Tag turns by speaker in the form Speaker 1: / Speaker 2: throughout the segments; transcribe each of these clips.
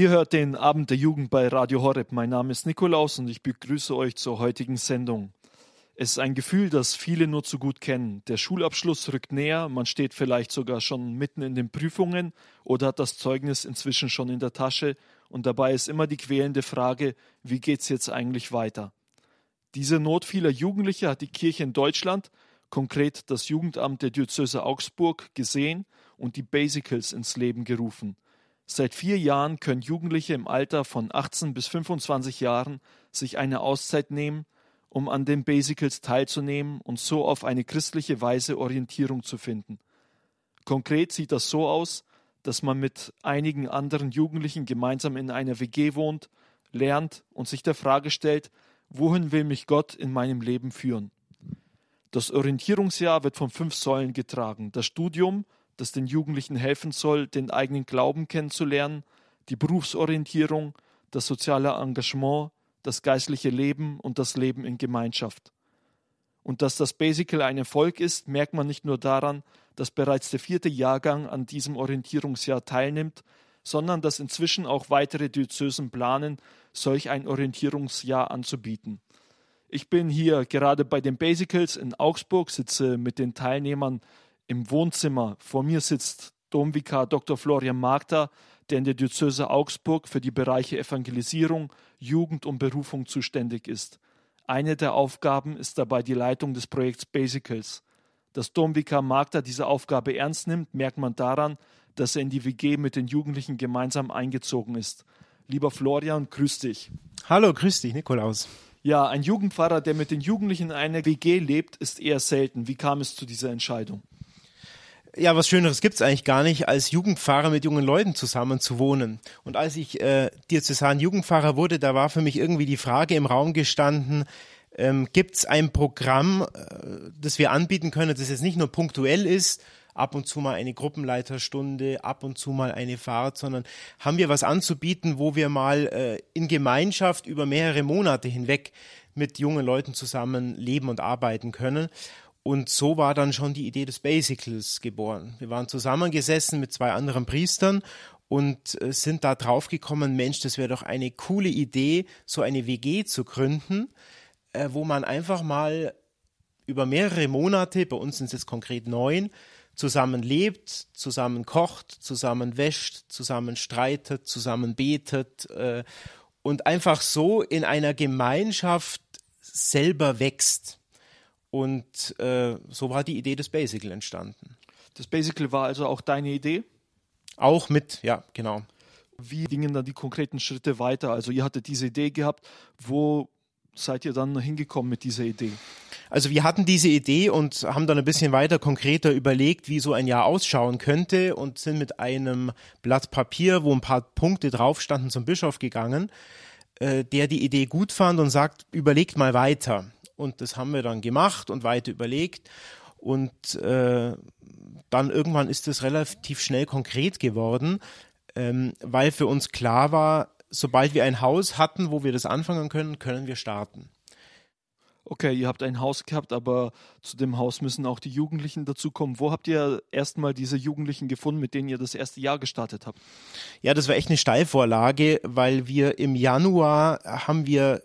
Speaker 1: Ihr hört den Abend der Jugend bei Radio Horeb. Mein Name ist Nikolaus und ich begrüße euch zur heutigen Sendung. Es ist ein Gefühl, das viele nur zu gut kennen. Der Schulabschluss rückt näher, man steht vielleicht sogar schon mitten in den Prüfungen oder hat das Zeugnis inzwischen schon in der Tasche und dabei ist immer die quälende Frage, wie geht's jetzt eigentlich weiter? Diese Not vieler Jugendliche hat die Kirche in Deutschland, konkret das Jugendamt der Diözese Augsburg, gesehen und die Basicals ins Leben gerufen – Seit vier Jahren können Jugendliche im Alter von 18 bis 25 Jahren sich eine Auszeit nehmen, um an den Basicals teilzunehmen und so auf eine christliche Weise Orientierung zu finden. Konkret sieht das so aus, dass man mit einigen anderen Jugendlichen gemeinsam in einer WG wohnt, lernt und sich der Frage stellt, wohin will mich Gott in meinem Leben führen? Das Orientierungsjahr wird von fünf Säulen getragen. Das Studium, das den Jugendlichen helfen soll, den eigenen Glauben kennenzulernen, die Berufsorientierung, das soziale Engagement, das geistliche Leben und das Leben in Gemeinschaft. Und dass das Basical ein Erfolg ist, merkt man nicht nur daran, dass bereits der vierte Jahrgang an diesem Orientierungsjahr teilnimmt, sondern dass inzwischen auch weitere Diözesen planen, solch ein Orientierungsjahr anzubieten. Ich bin hier gerade bei den Basicals in Augsburg, sitze mit den Teilnehmern im Wohnzimmer vor mir sitzt Domvikar Dr. Florian Magda, der in der Diözese Augsburg für die Bereiche Evangelisierung, Jugend und Berufung zuständig ist. Eine der Aufgaben ist dabei die Leitung des Projekts Basicals. Dass Domvikar Magda diese Aufgabe ernst nimmt, merkt man daran, dass er in die WG mit den Jugendlichen gemeinsam eingezogen ist. Lieber Florian, grüß dich.
Speaker 2: Hallo, grüß dich, Nikolaus.
Speaker 1: Ja, ein Jugendpfarrer, der mit den Jugendlichen in einer WG lebt, ist eher selten. Wie kam es zu dieser Entscheidung?
Speaker 2: Ja, was Schöneres gibt's eigentlich gar nicht, als Jugendfahrer mit jungen Leuten zusammen zu wohnen. Und als ich äh, Diözesan Jugendfahrer wurde, da war für mich irgendwie die Frage im Raum gestanden, ähm, gibt's ein Programm, äh, das wir anbieten können, das jetzt nicht nur punktuell ist, ab und zu mal eine Gruppenleiterstunde, ab und zu mal eine Fahrt, sondern haben wir was anzubieten, wo wir mal äh, in Gemeinschaft über mehrere Monate hinweg mit jungen Leuten zusammen leben und arbeiten können. Und so war dann schon die Idee des Basicals geboren. Wir waren zusammengesessen mit zwei anderen Priestern und äh, sind da drauf gekommen, Mensch, das wäre doch eine coole Idee, so eine WG zu gründen, äh, wo man einfach mal über mehrere Monate, bei uns sind es jetzt konkret neun, zusammen lebt, zusammen kocht, zusammen wäscht, zusammen streitet, zusammen betet äh, und einfach so in einer Gemeinschaft selber wächst. Und äh, so war die Idee des Basical entstanden.
Speaker 1: Das Basical war also auch deine Idee?
Speaker 2: Auch mit, ja, genau.
Speaker 1: Wie gingen dann die konkreten Schritte weiter? Also ihr hattet diese Idee gehabt, wo seid ihr dann hingekommen mit dieser Idee?
Speaker 2: Also wir hatten diese Idee und haben dann ein bisschen weiter konkreter überlegt, wie so ein Jahr ausschauen könnte und sind mit einem Blatt Papier, wo ein paar Punkte drauf standen, zum Bischof gegangen, äh, der die Idee gut fand und sagt, überlegt mal weiter. Und das haben wir dann gemacht und weiter überlegt. Und äh, dann irgendwann ist es relativ schnell konkret geworden, ähm, weil für uns klar war, sobald wir ein Haus hatten, wo wir das anfangen können, können wir starten
Speaker 1: okay, ihr habt ein Haus gehabt, aber zu dem Haus müssen auch die Jugendlichen dazukommen. Wo habt ihr erstmal diese Jugendlichen gefunden, mit denen ihr das erste Jahr gestartet habt?
Speaker 2: Ja, das war echt eine Steilvorlage, weil wir im Januar haben wir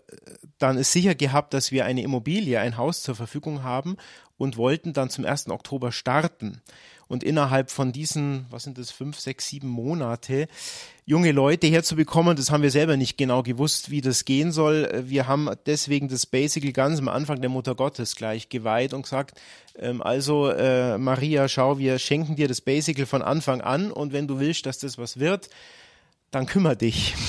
Speaker 2: dann sicher gehabt, dass wir eine Immobilie, ein Haus zur Verfügung haben und wollten dann zum 1. Oktober starten. Und innerhalb von diesen, was sind das, fünf, sechs, sieben Monate, junge Leute herzubekommen, das haben wir selber nicht genau gewusst, wie das gehen soll. Wir haben deswegen das Basical ganz am Anfang der Mutter Gottes gleich geweiht und gesagt, ähm, also äh, Maria, schau, wir schenken dir das Basical von Anfang an und wenn du willst, dass das was wird, dann kümmere dich.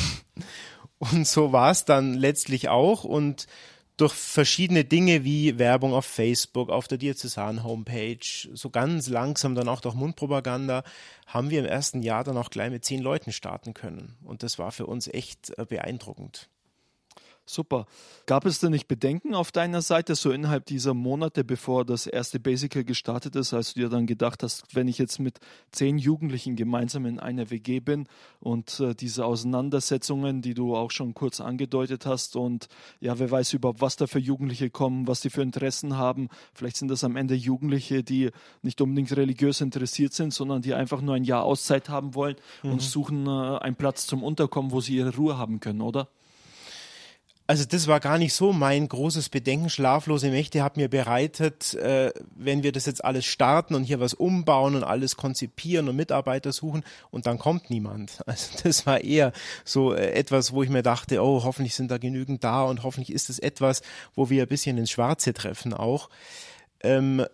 Speaker 2: Und so war es dann letztlich auch und durch verschiedene Dinge wie Werbung auf Facebook, auf der Diözesan-Homepage, so ganz langsam dann auch durch Mundpropaganda, haben wir im ersten Jahr dann auch gleich mit zehn Leuten starten können. Und das war für uns echt äh, beeindruckend.
Speaker 1: Super. Gab es denn nicht Bedenken auf deiner Seite, so innerhalb dieser Monate, bevor das erste Basical gestartet ist, als du dir dann gedacht hast, wenn ich jetzt mit zehn Jugendlichen gemeinsam in einer WG bin und äh, diese Auseinandersetzungen, die du auch schon kurz angedeutet hast und ja, wer weiß überhaupt, was da für Jugendliche kommen, was die für Interessen haben. Vielleicht sind das am Ende Jugendliche, die nicht unbedingt religiös interessiert sind, sondern die einfach nur ein Jahr Auszeit haben wollen mhm. und suchen äh, einen Platz zum Unterkommen, wo sie ihre Ruhe haben können, oder?
Speaker 2: Also das war gar nicht so mein großes Bedenken. Schlaflose Mächte hat mir bereitet, äh, wenn wir das jetzt alles starten und hier was umbauen und alles konzipieren und Mitarbeiter suchen und dann kommt niemand. Also das war eher so äh, etwas, wo ich mir dachte, oh, hoffentlich sind da genügend da und hoffentlich ist es etwas, wo wir ein bisschen ins Schwarze treffen auch. Ähm,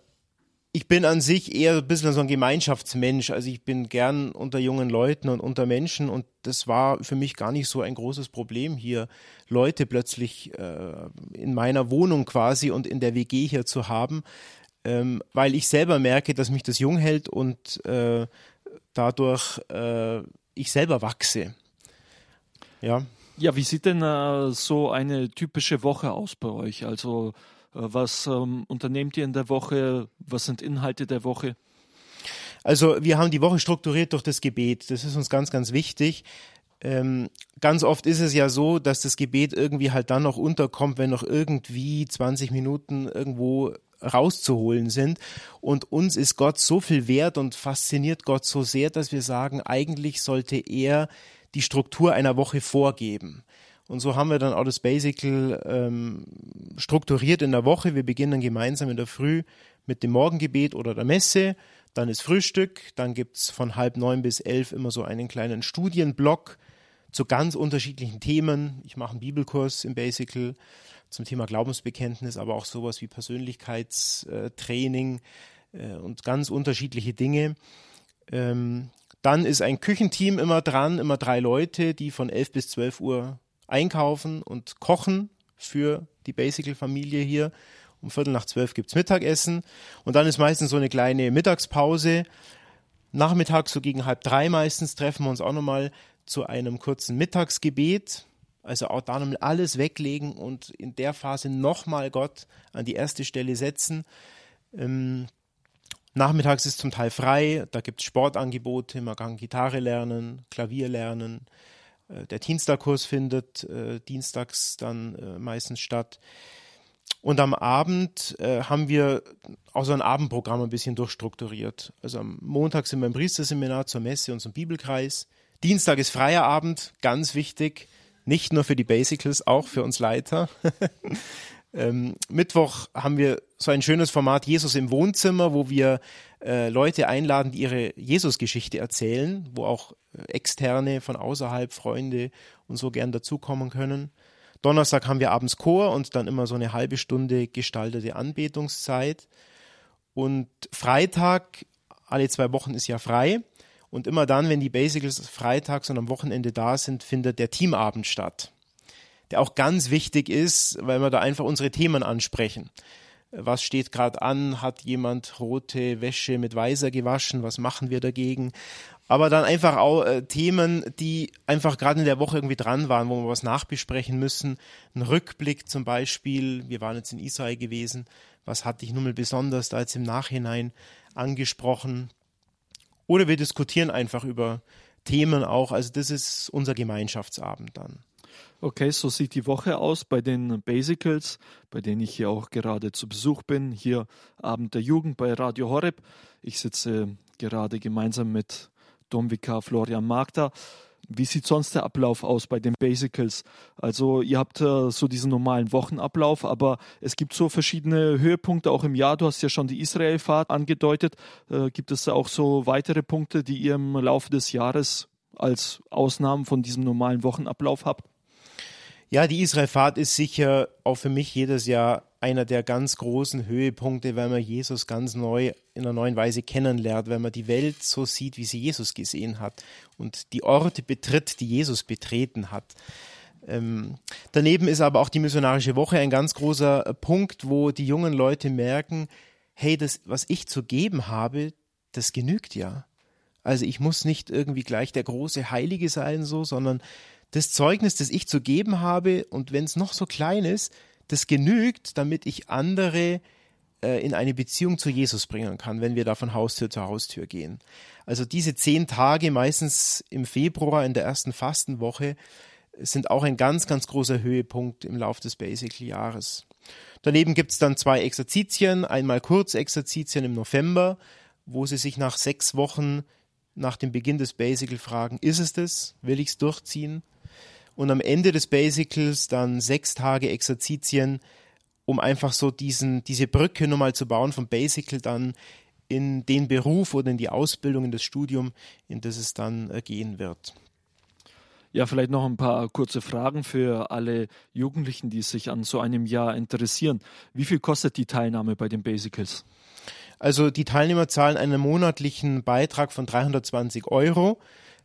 Speaker 2: ich bin an sich eher ein bisschen so ein Gemeinschaftsmensch. Also ich bin gern unter jungen Leuten und unter Menschen und das war für mich gar nicht so ein großes Problem hier, Leute plötzlich äh, in meiner Wohnung quasi und in der WG hier zu haben, ähm, weil ich selber merke, dass mich das jung hält und äh, dadurch äh, ich selber wachse.
Speaker 1: Ja. Ja, wie sieht denn äh, so eine typische Woche aus bei euch? Also was ähm, unternehmt ihr in der Woche? Was sind Inhalte der Woche?
Speaker 2: Also wir haben die Woche strukturiert durch das Gebet. Das ist uns ganz, ganz wichtig. Ähm, ganz oft ist es ja so, dass das Gebet irgendwie halt dann noch unterkommt, wenn noch irgendwie 20 Minuten irgendwo rauszuholen sind. Und uns ist Gott so viel wert und fasziniert Gott so sehr, dass wir sagen, eigentlich sollte er die Struktur einer Woche vorgeben. Und so haben wir dann auch das Basical ähm, strukturiert in der Woche. Wir beginnen gemeinsam in der Früh mit dem Morgengebet oder der Messe. Dann ist Frühstück. Dann gibt's von halb neun bis elf immer so einen kleinen Studienblock zu ganz unterschiedlichen Themen. Ich mache einen Bibelkurs im Basical zum Thema Glaubensbekenntnis, aber auch sowas wie Persönlichkeitstraining äh, und ganz unterschiedliche Dinge. Ähm, dann ist ein Küchenteam immer dran, immer drei Leute, die von elf bis zwölf Uhr einkaufen und kochen für die Basical-Familie hier. Um Viertel nach zwölf gibt's Mittagessen und dann ist meistens so eine kleine Mittagspause. Nachmittags so gegen halb drei meistens treffen wir uns auch nochmal zu einem kurzen Mittagsgebet. Also auch da nochmal alles weglegen und in der Phase nochmal Gott an die erste Stelle setzen. Ähm, nachmittags ist zum Teil frei, da gibt's Sportangebote, man kann Gitarre lernen, Klavier lernen, der Teamstar-Kurs findet äh, dienstags dann äh, meistens statt. Und am Abend äh, haben wir auch so ein Abendprogramm ein bisschen durchstrukturiert. Also am Montag sind wir im Priesterseminar zur Messe und zum Bibelkreis. Dienstag ist freier Abend, ganz wichtig. Nicht nur für die Basicals, auch für uns Leiter. ähm, Mittwoch haben wir so ein schönes Format Jesus im Wohnzimmer, wo wir äh, Leute einladen, die ihre Jesus-Geschichte erzählen, wo auch äh, externe von außerhalb, Freunde und so gern dazukommen können. Donnerstag haben wir abends Chor und dann immer so eine halbe Stunde gestaltete Anbetungszeit. Und Freitag, alle zwei Wochen ist ja frei. Und immer dann, wenn die Basicals freitags und am Wochenende da sind, findet der Teamabend statt. Der auch ganz wichtig ist, weil wir da einfach unsere Themen ansprechen was steht gerade an, hat jemand rote Wäsche mit weißer gewaschen, was machen wir dagegen? Aber dann einfach auch äh, Themen, die einfach gerade in der Woche irgendwie dran waren, wo wir was nachbesprechen müssen. Ein Rückblick zum Beispiel, wir waren jetzt in Israel gewesen, was hat dich nun mal besonders da jetzt im Nachhinein angesprochen? Oder wir diskutieren einfach über Themen auch, also das ist unser Gemeinschaftsabend dann.
Speaker 1: Okay, so sieht die Woche aus bei den Basicals, bei denen ich hier auch gerade zu Besuch bin. Hier Abend der Jugend bei Radio Horeb. Ich sitze gerade gemeinsam mit Domvika Florian Magda. Wie sieht sonst der Ablauf aus bei den Basicals? Also ihr habt äh, so diesen normalen Wochenablauf, aber es gibt so verschiedene Höhepunkte auch im Jahr. Du hast ja schon die Israelfahrt angedeutet. Äh, gibt es da auch so weitere Punkte, die ihr im Laufe des Jahres als Ausnahmen von diesem normalen Wochenablauf habt?
Speaker 2: Ja, die Israelfahrt ist sicher auch für mich jedes Jahr einer der ganz großen Höhepunkte, weil man Jesus ganz neu in einer neuen Weise kennenlernt, weil man die Welt so sieht, wie sie Jesus gesehen hat und die Orte betritt, die Jesus betreten hat. Ähm, daneben ist aber auch die missionarische Woche ein ganz großer Punkt, wo die jungen Leute merken, hey, das, was ich zu geben habe, das genügt ja. Also ich muss nicht irgendwie gleich der große Heilige sein, so, sondern das Zeugnis, das ich zu geben habe, und wenn es noch so klein ist, das genügt, damit ich andere äh, in eine Beziehung zu Jesus bringen kann, wenn wir da von Haustür zu Haustür gehen. Also diese zehn Tage, meistens im Februar in der ersten Fastenwoche, sind auch ein ganz, ganz großer Höhepunkt im Lauf des Basic-Jahres. Daneben gibt es dann zwei Exerzitien, einmal Kurzexerzitien im November, wo Sie sich nach sechs Wochen nach dem Beginn des Basical fragen, ist es das? Will ich es durchziehen? Und am Ende des Basicals dann sechs Tage Exerzitien, um einfach so diesen, diese Brücke nochmal zu bauen vom Basical dann in den Beruf oder in die Ausbildung, in das Studium, in das es dann äh, gehen wird.
Speaker 1: Ja, vielleicht noch ein paar kurze Fragen für alle Jugendlichen, die sich an so einem Jahr interessieren. Wie viel kostet die Teilnahme bei den Basicals?
Speaker 2: Also die Teilnehmer zahlen einen monatlichen Beitrag von 320 Euro,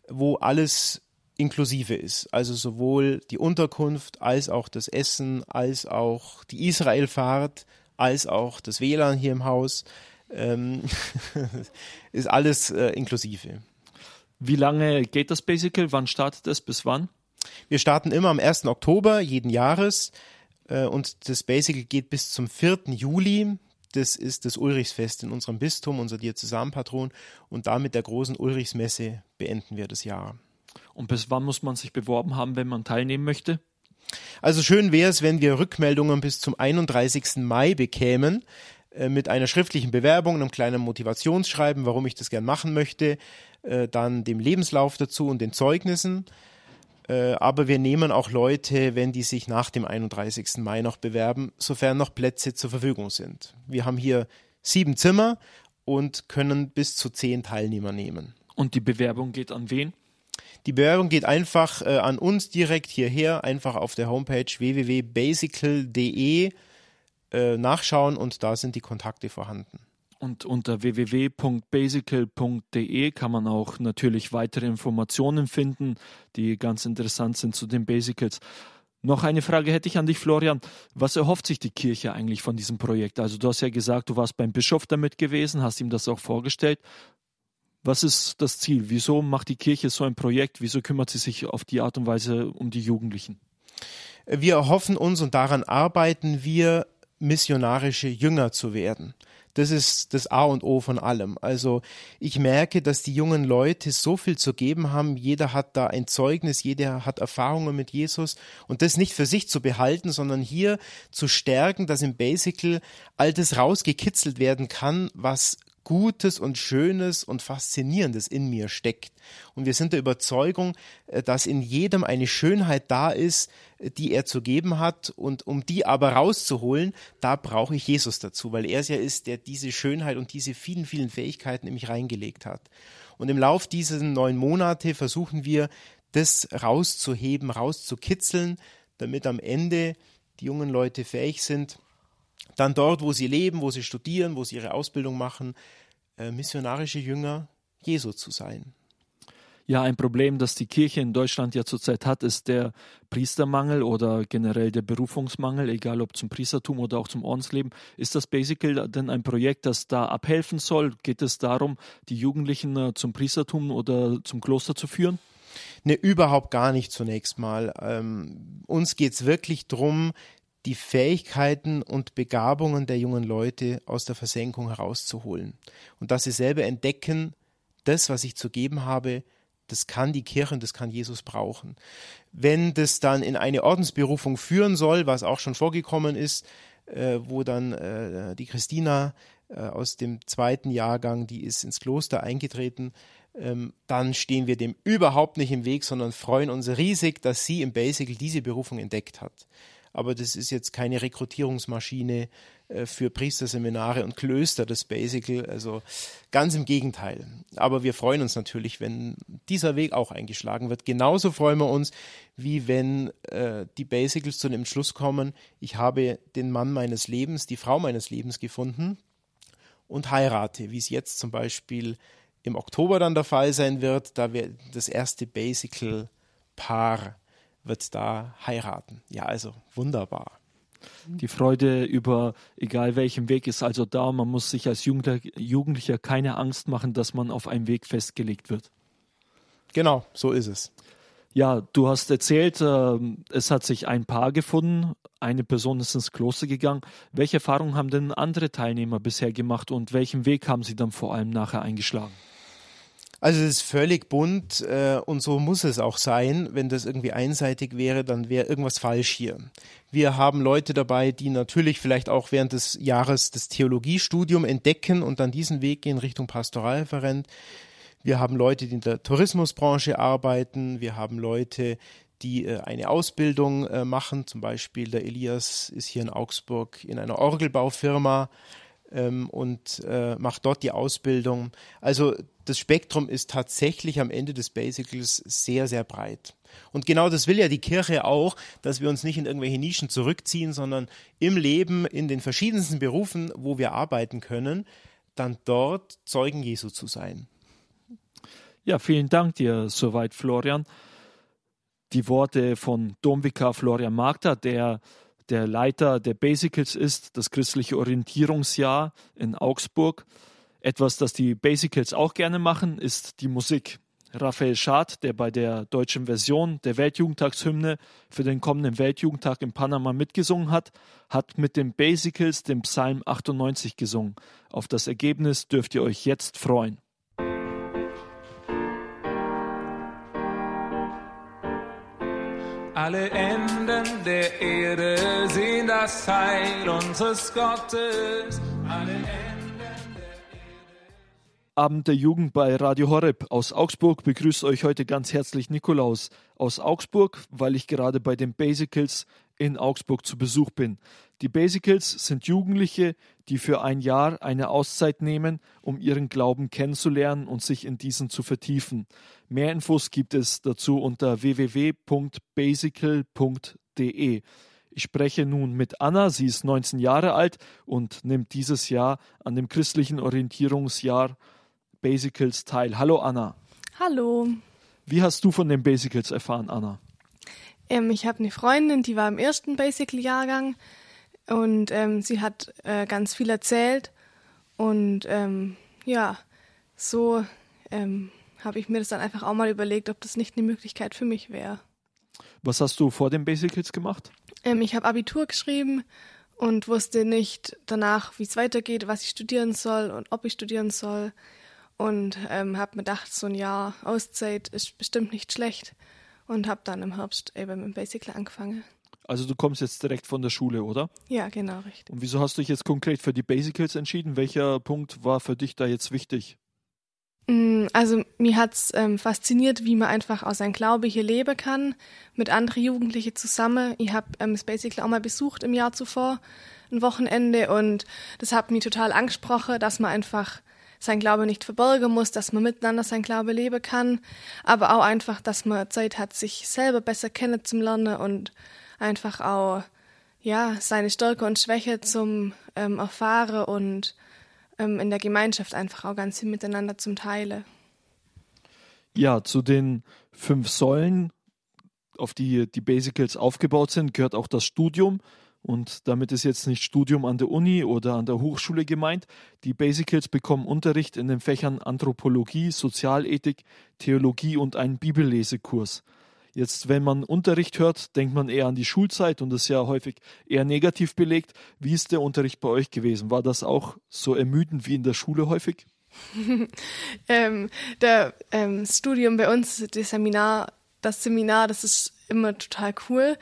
Speaker 2: wo alles inklusive ist. Also sowohl die Unterkunft als auch das Essen, als auch die Israelfahrt, als auch das WLAN hier im Haus. Ähm, ist alles äh, inklusive.
Speaker 1: Wie lange geht das Basical? Wann startet es? Bis wann?
Speaker 2: Wir starten immer am 1. Oktober jeden Jahres äh, und das Basical geht bis zum 4. Juli. Das ist das Ulrichsfest in unserem Bistum, unser Diözesanpatron. Und damit der großen Ulrichsmesse beenden wir das Jahr.
Speaker 1: Und bis wann muss man sich beworben haben, wenn man teilnehmen möchte?
Speaker 2: Also schön wäre es, wenn wir Rückmeldungen bis zum 31. Mai bekämen äh, mit einer schriftlichen Bewerbung, einem kleinen Motivationsschreiben, warum ich das gern machen möchte, äh, dann dem Lebenslauf dazu und den Zeugnissen. Äh, aber wir nehmen auch Leute, wenn die sich nach dem 31. Mai noch bewerben, sofern noch Plätze zur Verfügung sind. Wir haben hier sieben Zimmer und können bis zu zehn Teilnehmer nehmen.
Speaker 1: Und die Bewerbung geht an wen?
Speaker 2: Die Bewerbung geht einfach äh, an uns direkt hierher, einfach auf der Homepage www.basical.de äh, nachschauen und da sind die Kontakte vorhanden.
Speaker 1: Und unter www.basical.de kann man auch natürlich weitere Informationen finden, die ganz interessant sind zu den Basicals. Noch eine Frage hätte ich an dich, Florian. Was erhofft sich die Kirche eigentlich von diesem Projekt? Also du hast ja gesagt, du warst beim Bischof damit gewesen, hast ihm das auch vorgestellt. Was ist das Ziel? Wieso macht die Kirche so ein Projekt? Wieso kümmert sie sich auf die Art und Weise um die Jugendlichen?
Speaker 2: Wir erhoffen uns und daran arbeiten wir, missionarische Jünger zu werden. Das ist das A und O von allem. Also ich merke, dass die jungen Leute so viel zu geben haben. Jeder hat da ein Zeugnis, jeder hat Erfahrungen mit Jesus und das nicht für sich zu behalten, sondern hier zu stärken, dass im Basical all das rausgekitzelt werden kann, was Gutes und Schönes und Faszinierendes in mir steckt. Und wir sind der Überzeugung, äh, dass in jedem eine Schönheit da ist, äh, die er zu geben hat. Und um die aber rauszuholen, da brauche ich Jesus dazu, weil er es ja ist, der diese Schönheit und diese vielen, vielen Fähigkeiten in mich reingelegt hat. Und im Lauf dieser neun Monate versuchen wir, das rauszuheben, rauszukitzeln, damit am Ende die jungen Leute fähig sind, dann dort, wo sie leben, wo sie studieren, wo sie ihre Ausbildung machen, missionarische Jünger Jesu zu sein.
Speaker 1: Ja, ein Problem, das die Kirche in Deutschland ja zurzeit hat, ist der Priestermangel oder generell der Berufungsmangel, egal ob zum Priestertum oder auch zum Ordensleben. Ist das Basical denn ein Projekt, das da abhelfen soll? Geht es darum, die Jugendlichen äh, zum Priestertum oder zum Kloster zu führen?
Speaker 2: Ne, überhaupt gar nicht zunächst mal. Ähm, uns geht es wirklich darum, die Fähigkeiten und Begabungen der jungen Leute aus der Versenkung herauszuholen. Und dass sie selber entdecken, das, was ich zu geben habe, das kann die Kirche und das kann Jesus brauchen. Wenn das dann in eine Ordensberufung führen soll, was auch schon vorgekommen ist, äh, wo dann äh, die Christina äh, aus dem zweiten Jahrgang, die ist ins Kloster eingetreten, ähm, dann stehen wir dem überhaupt nicht im Weg, sondern freuen uns riesig, dass sie im Basic diese Berufung entdeckt hat aber das ist jetzt keine Rekrutierungsmaschine äh, für Priesterseminare und Klöster, das Basical. Also ganz im Gegenteil. Aber wir freuen uns natürlich, wenn dieser Weg auch eingeschlagen wird. Genauso freuen wir uns, wie wenn äh, die Basicals zu dem Entschluss kommen, ich habe den Mann meines Lebens, die Frau meines Lebens gefunden und heirate, wie es jetzt zum Beispiel im Oktober dann der Fall sein wird, da wir das erste Basical-Paar wird da heiraten. Ja, also wunderbar.
Speaker 1: Die Freude über egal welchen Weg ist also da. Man muss sich als Jugendlicher keine Angst machen, dass man auf einem Weg festgelegt wird.
Speaker 2: Genau, so ist es.
Speaker 1: Ja, du hast erzählt, äh, es hat sich ein Paar gefunden, eine Person ist ins Kloster gegangen. Welche Erfahrungen haben denn andere Teilnehmer bisher gemacht und welchen Weg haben sie dann vor allem nachher eingeschlagen?
Speaker 2: Also es ist völlig bunt äh, und so muss es auch sein. Wenn das irgendwie einseitig wäre, dann wäre irgendwas falsch hier. Wir haben Leute dabei, die natürlich vielleicht auch während des Jahres das Theologiestudium entdecken und dann diesen Weg gehen Richtung Pastoralreferent. Wir haben Leute, die in der Tourismusbranche arbeiten. Wir haben Leute, die äh, eine Ausbildung äh, machen. Zum Beispiel der Elias ist hier in Augsburg in einer Orgelbaufirma ähm, und äh, macht dort die Ausbildung. Also das Spektrum ist tatsächlich am Ende des Basicals sehr, sehr breit. Und genau das will ja die Kirche auch, dass wir uns nicht in irgendwelche Nischen zurückziehen, sondern im Leben, in den verschiedensten Berufen, wo wir arbeiten können, dann dort Zeugen Jesu zu sein.
Speaker 1: Ja, vielen Dank dir soweit, Florian. Die Worte von Domvikar Florian Magda, der der Leiter der Basicals ist, das christliche Orientierungsjahr in Augsburg. Etwas, das die Basicals auch gerne machen, ist die Musik. Raphael Schad, der bei der deutschen Version der Weltjugendtagshymne für den kommenden Weltjugendtag in Panama mitgesungen hat, hat mit den Basicals den Psalm 98 gesungen. Auf das Ergebnis dürft ihr euch jetzt freuen.
Speaker 3: Alle Enden der Erde sehen das Heil unseres Gottes. Alle
Speaker 1: Abend der Jugend bei Radio Horeb aus Augsburg begrüßt euch heute ganz herzlich Nikolaus aus Augsburg, weil ich gerade bei den Basicals in Augsburg zu Besuch bin. Die Basicals sind Jugendliche, die für ein Jahr eine Auszeit nehmen, um ihren Glauben kennenzulernen und sich in diesen zu vertiefen. Mehr Infos gibt es dazu unter www.basical.de. Ich spreche nun mit Anna, sie ist 19 Jahre alt und nimmt dieses Jahr an dem christlichen Orientierungsjahr Basicals teil. Hallo Anna.
Speaker 4: Hallo.
Speaker 1: Wie hast du von den Basicals erfahren, Anna?
Speaker 4: Ähm, ich habe eine Freundin, die war im ersten Basical-Jahrgang und ähm, sie hat äh, ganz viel erzählt und ähm, ja, so ähm, habe ich mir das dann einfach auch mal überlegt, ob das nicht eine Möglichkeit für mich wäre.
Speaker 1: Was hast du vor den Basicals gemacht?
Speaker 4: Ähm, ich habe Abitur geschrieben und wusste nicht danach, wie es weitergeht, was ich studieren soll und ob ich studieren soll. Und ähm, habe mir gedacht, so ein Jahr Auszeit ist bestimmt nicht schlecht. Und habe dann im Herbst eben mit dem Basical angefangen.
Speaker 1: Also du kommst jetzt direkt von der Schule, oder?
Speaker 4: Ja, genau, richtig.
Speaker 1: Und wieso hast du dich jetzt konkret für die Basicals entschieden? Welcher Punkt war für dich da jetzt wichtig?
Speaker 4: Mm, also mir hat's ähm, fasziniert, wie man einfach aus seinem Glaube hier leben kann, mit anderen Jugendlichen zusammen. Ich habe ähm, das Basically auch mal besucht im Jahr zuvor, ein Wochenende, und das hat mich total angesprochen, dass man einfach sein Glaube nicht verborgen muss, dass man miteinander sein Glaube leben kann, aber auch einfach, dass man Zeit hat, sich selber besser kennenzulernen und einfach auch ja seine Stärke und Schwäche zum ähm, erfahren und ähm, in der Gemeinschaft einfach auch ganz viel miteinander zum Teile.
Speaker 1: Ja, zu den fünf Säulen, auf die die Basicals aufgebaut sind, gehört auch das Studium. Und damit ist jetzt nicht Studium an der Uni oder an der Hochschule gemeint. Die Basicals bekommen Unterricht in den Fächern Anthropologie, Sozialethik, Theologie und einen Bibellesekurs. Jetzt, wenn man Unterricht hört, denkt man eher an die Schulzeit und ist ja häufig eher negativ belegt. Wie ist der Unterricht bei euch gewesen? War das auch so ermüdend wie in der Schule häufig?
Speaker 4: ähm, der ähm, Studium bei uns, das Seminar, das Seminar, das ist immer total cool.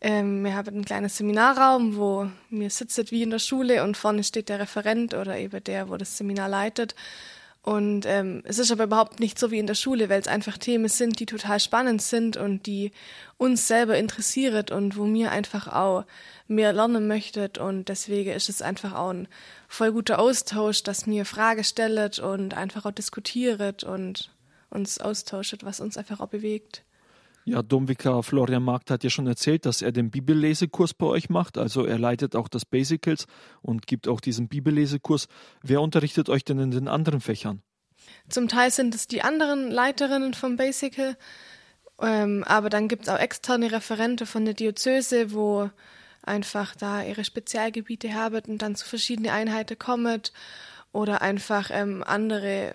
Speaker 4: Ähm, wir haben einen kleinen Seminarraum, wo wir sitzen wie in der Schule und vorne steht der Referent oder eben der, wo das Seminar leitet. Und ähm, es ist aber überhaupt nicht so wie in der Schule, weil es einfach Themen sind, die total spannend sind und die uns selber interessiert und wo mir einfach auch mehr lernen möchtet. Und deswegen ist es einfach auch ein voll guter Austausch, dass mir Fragen stellt und einfach auch diskutiert und uns austauscht, was uns einfach auch bewegt.
Speaker 1: Ja, Domvikar Florian Markt hat ja schon erzählt, dass er den Bibellesekurs bei euch macht. Also er leitet auch das Basicals und gibt auch diesen Bibellesekurs. Wer unterrichtet euch denn in den anderen Fächern?
Speaker 4: Zum Teil sind es die anderen Leiterinnen vom Basical, ähm, aber dann gibt es auch externe Referente von der Diözese, wo einfach da ihre Spezialgebiete haben und dann zu verschiedenen Einheiten kommen oder einfach ähm, andere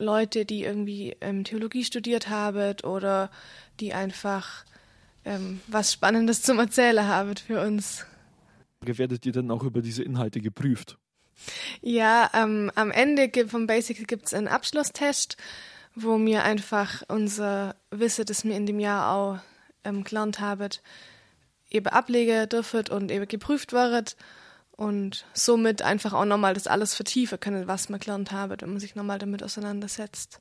Speaker 4: Leute, die irgendwie ähm, Theologie studiert haben oder die einfach ähm, was Spannendes zum Erzählen haben für uns.
Speaker 1: Werdet ihr dann auch über diese Inhalte geprüft?
Speaker 4: Ja, ähm, am Ende vom Basic gibt es einen Abschlusstest, wo mir einfach unser Wissen, das wir in dem Jahr auch ähm, gelernt haben, eben ablegen dürfen und eben geprüft wird und somit einfach auch nochmal das alles vertiefen können, was man gelernt haben, wenn man sich nochmal damit auseinandersetzt.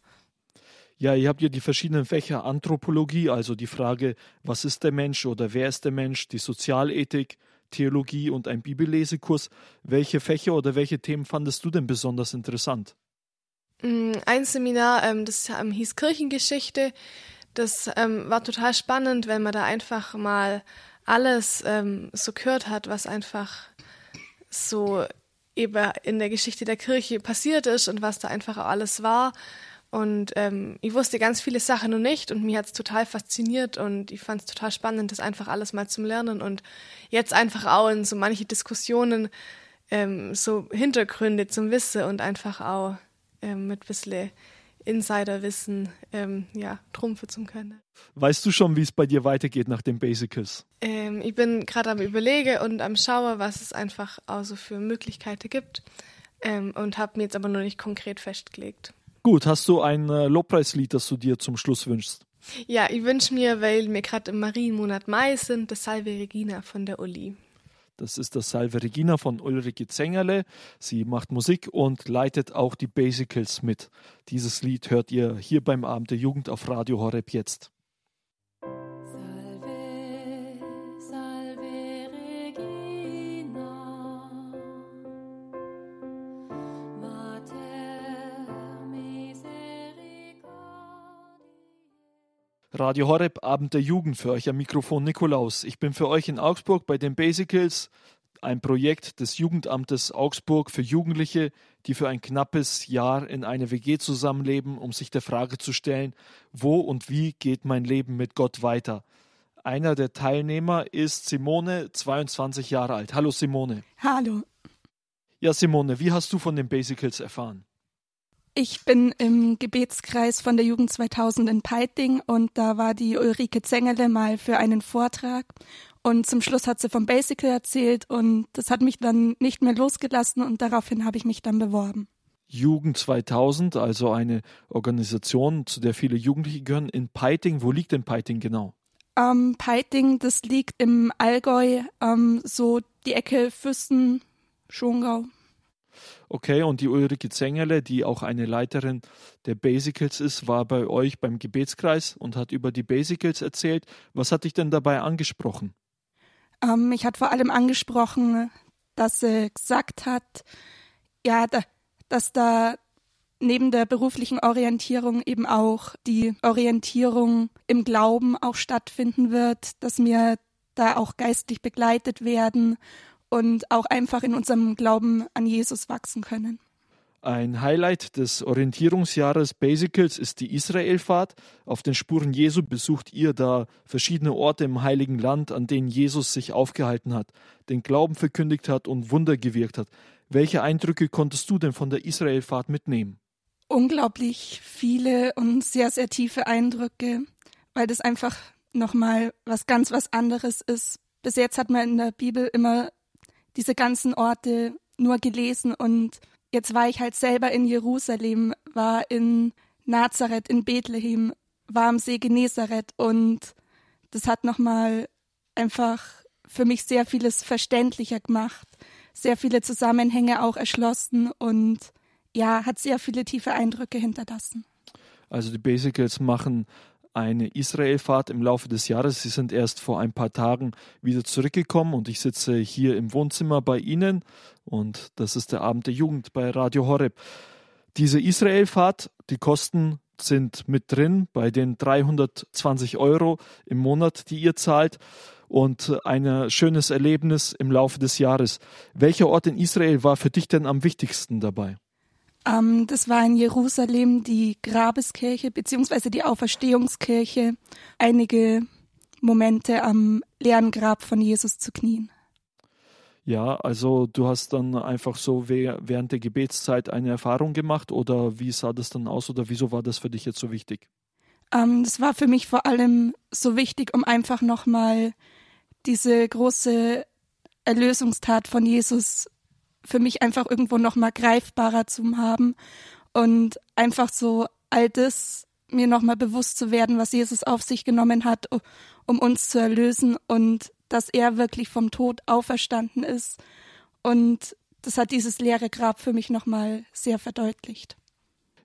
Speaker 1: Ja, ihr habt ja die verschiedenen Fächer Anthropologie, also die Frage, was ist der Mensch oder wer ist der Mensch, die Sozialethik, Theologie und ein Bibellesekurs. Welche Fächer oder welche Themen fandest du denn besonders interessant?
Speaker 4: Mm, ein Seminar, ähm, das ähm, hieß Kirchengeschichte. Das ähm, war total spannend, wenn man da einfach mal alles so gehört hat, was einfach so eben in der Geschichte der Kirche passiert ist und was da einfach auch alles war. Und ähm, ich wusste ganz viele Sachen noch nicht und mir hat es total fasziniert und ich fand es total spannend, das einfach alles mal zum Lernen und jetzt einfach auch in so manche Diskussionen ähm, so Hintergründe zum Wissen und einfach auch ähm, mit ein bisschen Insiderwissen ähm, ja, trumpfen zu können.
Speaker 1: Weißt du schon, wie es bei dir weitergeht nach dem Basicals?
Speaker 4: Ähm, ich bin gerade am Überlegen und am Schauen, was es einfach auch so für Möglichkeiten gibt ähm, und habe mir jetzt aber noch nicht konkret festgelegt.
Speaker 1: Gut, hast du ein äh, Lobpreislied, das du dir zum Schluss wünschst?
Speaker 4: Ja, ich wünsche mir, weil wir gerade im Marienmonat Mai sind, das Salve Regina von der Uli.
Speaker 1: Das ist das Salve Regina von Ulrike Zengerle. Sie macht Musik und leitet auch die Basicals mit. Dieses Lied hört ihr hier beim Abend der Jugend auf Radio Horeb jetzt. Radio Horeb, Abend der Jugend für euch am Mikrofon Nikolaus. Ich bin für euch in Augsburg bei den Basicals, ein Projekt des Jugendamtes Augsburg für Jugendliche, die für ein knappes Jahr in einer WG zusammenleben, um sich der Frage zu stellen, wo und wie geht mein Leben mit Gott weiter? Einer der Teilnehmer ist Simone, 22 Jahre alt. Hallo Simone.
Speaker 5: Hallo.
Speaker 1: Ja, Simone, wie hast du von den Basicals erfahren?
Speaker 5: Ich bin im Gebetskreis von der Jugend 2000 in Peiting und da war die Ulrike Zengele mal für einen Vortrag und zum Schluss hat sie vom Basical erzählt und das hat mich dann nicht mehr losgelassen und daraufhin habe ich mich dann beworben.
Speaker 1: Jugend 2000, also eine Organisation, zu der viele Jugendliche gehören, in Peiting. Wo liegt denn Peiting genau?
Speaker 5: Ähm, Peiting, das liegt im Allgäu, ähm, so die Ecke Füssen, Schongau.
Speaker 1: Okay, und die Ulrike Zengerle, die auch eine Leiterin der Basicals ist, war bei euch beim Gebetskreis und hat über die Basicals erzählt. Was hat dich denn dabei angesprochen?
Speaker 5: Ähm, mich hat vor allem angesprochen, dass sie gesagt hat, ja, da, dass da neben der beruflichen Orientierung eben auch die Orientierung im Glauben auch stattfinden wird, dass wir da auch geistlich begleitet werden und auch einfach in unserem Glauben an Jesus wachsen können.
Speaker 1: Ein Highlight des Orientierungsjahres Basicals ist die Israelfahrt. Auf den Spuren Jesu besucht ihr da verschiedene Orte im Heiligen Land, an denen Jesus sich aufgehalten hat, den Glauben verkündigt hat und Wunder gewirkt hat. Welche Eindrücke konntest du denn von der Israelfahrt mitnehmen?
Speaker 5: Unglaublich viele und sehr, sehr tiefe Eindrücke, weil das einfach nochmal was ganz was anderes ist. Bis jetzt hat man in der Bibel immer diese ganzen Orte nur gelesen und jetzt war ich halt selber in Jerusalem, war in Nazareth, in Bethlehem, war am See Genezareth und das hat nochmal einfach für mich sehr vieles verständlicher gemacht, sehr viele Zusammenhänge auch erschlossen und ja, hat sehr viele tiefe Eindrücke hinterlassen.
Speaker 1: Also die Basicals machen eine Israelfahrt im Laufe des Jahres. Sie sind erst vor ein paar Tagen wieder zurückgekommen und ich sitze hier im Wohnzimmer bei Ihnen und das ist der Abend der Jugend bei Radio Horeb. Diese Israelfahrt, die Kosten sind mit drin bei den 320 Euro im Monat, die ihr zahlt und ein schönes Erlebnis im Laufe des Jahres. Welcher Ort in Israel war für dich denn am wichtigsten dabei?
Speaker 5: Ähm, das war in Jerusalem die Grabeskirche bzw. die Auferstehungskirche, einige Momente am leeren Grab von Jesus zu knien.
Speaker 1: Ja, also du hast dann einfach so während der Gebetszeit eine Erfahrung gemacht oder wie sah das dann aus oder wieso war das für dich jetzt so wichtig?
Speaker 5: Ähm, das war für mich vor allem so wichtig, um einfach nochmal diese große Erlösungstat von Jesus für mich einfach irgendwo nochmal greifbarer zu haben und einfach so all das mir nochmal bewusst zu werden, was Jesus auf sich genommen hat, um uns zu erlösen und dass er wirklich vom Tod auferstanden ist. Und das hat dieses leere Grab für mich nochmal sehr verdeutlicht.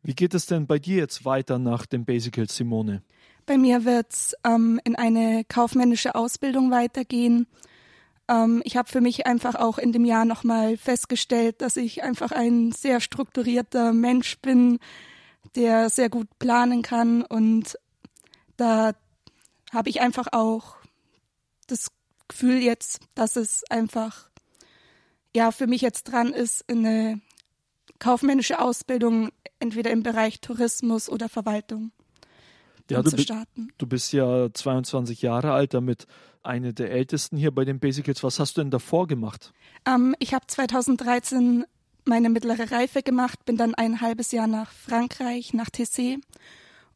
Speaker 1: Wie geht es denn bei dir jetzt weiter nach dem Basical, Simone?
Speaker 5: Bei mir wird es ähm, in eine kaufmännische Ausbildung weitergehen. Ähm, ich habe für mich einfach auch in dem Jahr nochmal festgestellt, dass ich einfach ein sehr strukturierter Mensch bin, der sehr gut planen kann. Und da habe ich einfach auch das Gefühl jetzt, dass es einfach ja für mich jetzt dran ist, eine kaufmännische Ausbildung entweder im Bereich Tourismus oder Verwaltung
Speaker 1: ja, du,
Speaker 5: zu starten.
Speaker 1: Du bist ja 22 Jahre alt, damit eine der ältesten hier bei den Basicals. Was hast du denn davor gemacht?
Speaker 5: Ähm, ich habe 2013 meine mittlere Reife gemacht, bin dann ein halbes Jahr nach Frankreich, nach Tessé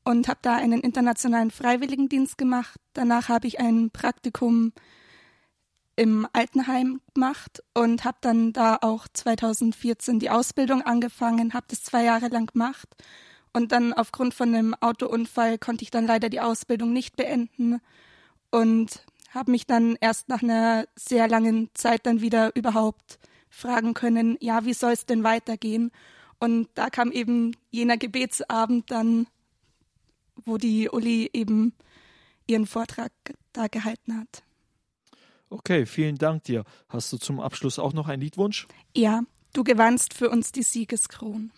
Speaker 5: und habe da einen internationalen Freiwilligendienst gemacht. Danach habe ich ein Praktikum im Altenheim gemacht und habe dann da auch 2014 die Ausbildung angefangen, habe das zwei Jahre lang gemacht und dann aufgrund von einem Autounfall konnte ich dann leider die Ausbildung nicht beenden und habe mich dann erst nach einer sehr langen Zeit dann wieder überhaupt fragen können, ja, wie soll es denn weitergehen? Und da kam eben jener Gebetsabend dann, wo die Uli eben ihren Vortrag da gehalten hat.
Speaker 1: Okay, vielen Dank dir. Hast du zum Abschluss auch noch einen Liedwunsch?
Speaker 5: Ja, du gewannst für uns die Siegeskron.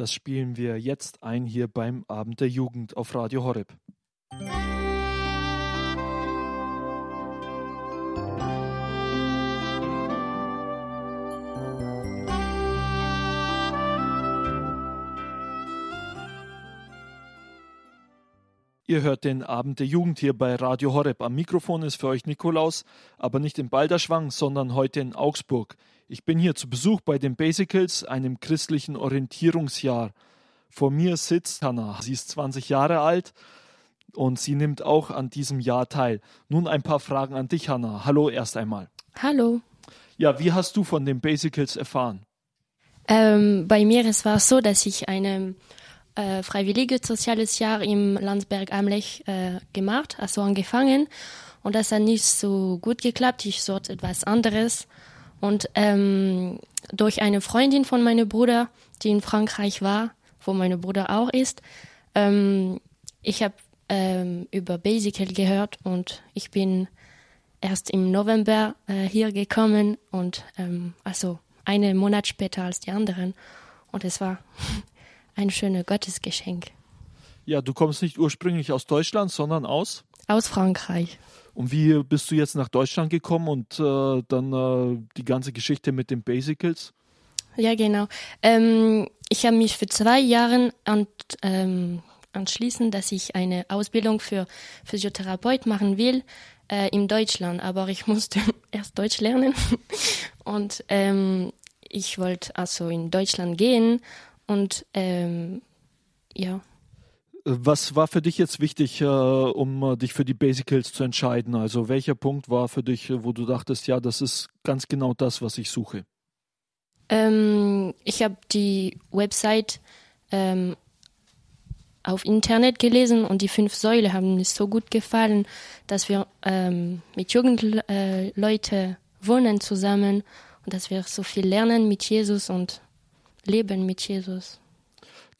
Speaker 1: Das spielen wir jetzt ein hier beim Abend der Jugend auf Radio Horeb. Ihr hört den Abend der Jugend hier bei Radio Horeb. Am Mikrofon ist für euch Nikolaus, aber nicht in Balderschwang, sondern heute in Augsburg. Ich bin hier zu Besuch bei den Basicals, einem christlichen Orientierungsjahr. Vor mir sitzt Hannah. Sie ist 20 Jahre alt und sie nimmt auch an diesem Jahr teil. Nun ein paar Fragen an dich, Hannah. Hallo erst einmal.
Speaker 6: Hallo.
Speaker 1: Ja, wie hast du von den Basicals erfahren?
Speaker 6: Ähm, bei mir es war so, dass ich eine äh, freiwilliges soziales Jahr im Landsberg am Lech äh, gemacht, also angefangen. Und das hat nicht so gut geklappt. Ich sollte etwas anderes. Und ähm, durch eine Freundin von meinem Bruder, die in Frankreich war, wo mein Bruder auch ist, ähm, ich habe ähm, über Basical gehört und ich bin erst im November äh, hier gekommen und ähm, also einen Monat später als die anderen. Und es war ein schönes Gottesgeschenk.
Speaker 1: Ja, du kommst nicht ursprünglich aus Deutschland, sondern aus?
Speaker 6: Aus Frankreich.
Speaker 1: Und wie bist du jetzt nach Deutschland gekommen und äh, dann äh, die ganze Geschichte mit den Basicals?
Speaker 6: Ja, genau. Ähm, ich habe mich für zwei Jahre an, ähm, entschließen, dass ich eine Ausbildung für Physiotherapeut machen will äh, in Deutschland, aber ich musste erst Deutsch lernen und ähm, ich wollte also in Deutschland gehen und ähm, ja.
Speaker 1: Was war für dich jetzt wichtig, äh, um äh, dich für die Basicals zu entscheiden? Also welcher Punkt war für dich, wo du dachtest, ja, das ist ganz genau das, was ich suche?
Speaker 6: Ähm, ich habe die Website ähm, auf Internet gelesen und die fünf Säule haben mir so gut gefallen, dass wir ähm, mit Jugendleuten äh, wohnen zusammen und dass wir so viel lernen mit Jesus und Leben mit Jesus.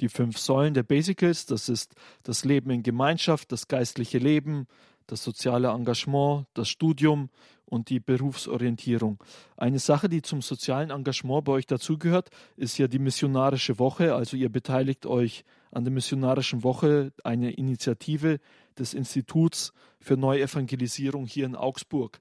Speaker 1: Die fünf Säulen der Basicals, das ist das Leben in Gemeinschaft, das geistliche Leben, das soziale Engagement, das Studium und die Berufsorientierung. Eine Sache, die zum sozialen Engagement bei euch dazugehört, ist ja die missionarische Woche. Also ihr beteiligt euch an der missionarischen Woche, eine Initiative des Instituts für Neuevangelisierung hier in Augsburg.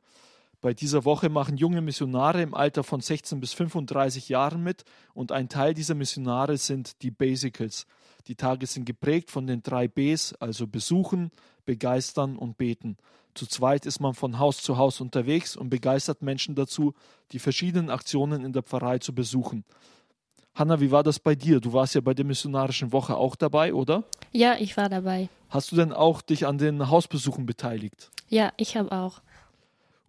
Speaker 1: Bei dieser Woche machen junge Missionare im Alter von 16 bis 35 Jahren mit und ein Teil dieser Missionare sind die Basicals. Die Tage sind geprägt von den drei Bs, also besuchen, begeistern und beten. Zu zweit ist man von Haus zu Haus unterwegs und begeistert Menschen dazu, die verschiedenen Aktionen in der Pfarrei zu besuchen. Hanna, wie war das bei dir? Du warst ja bei der missionarischen Woche auch dabei, oder?
Speaker 6: Ja, ich war dabei.
Speaker 1: Hast du denn auch dich an den Hausbesuchen beteiligt?
Speaker 6: Ja, ich habe auch.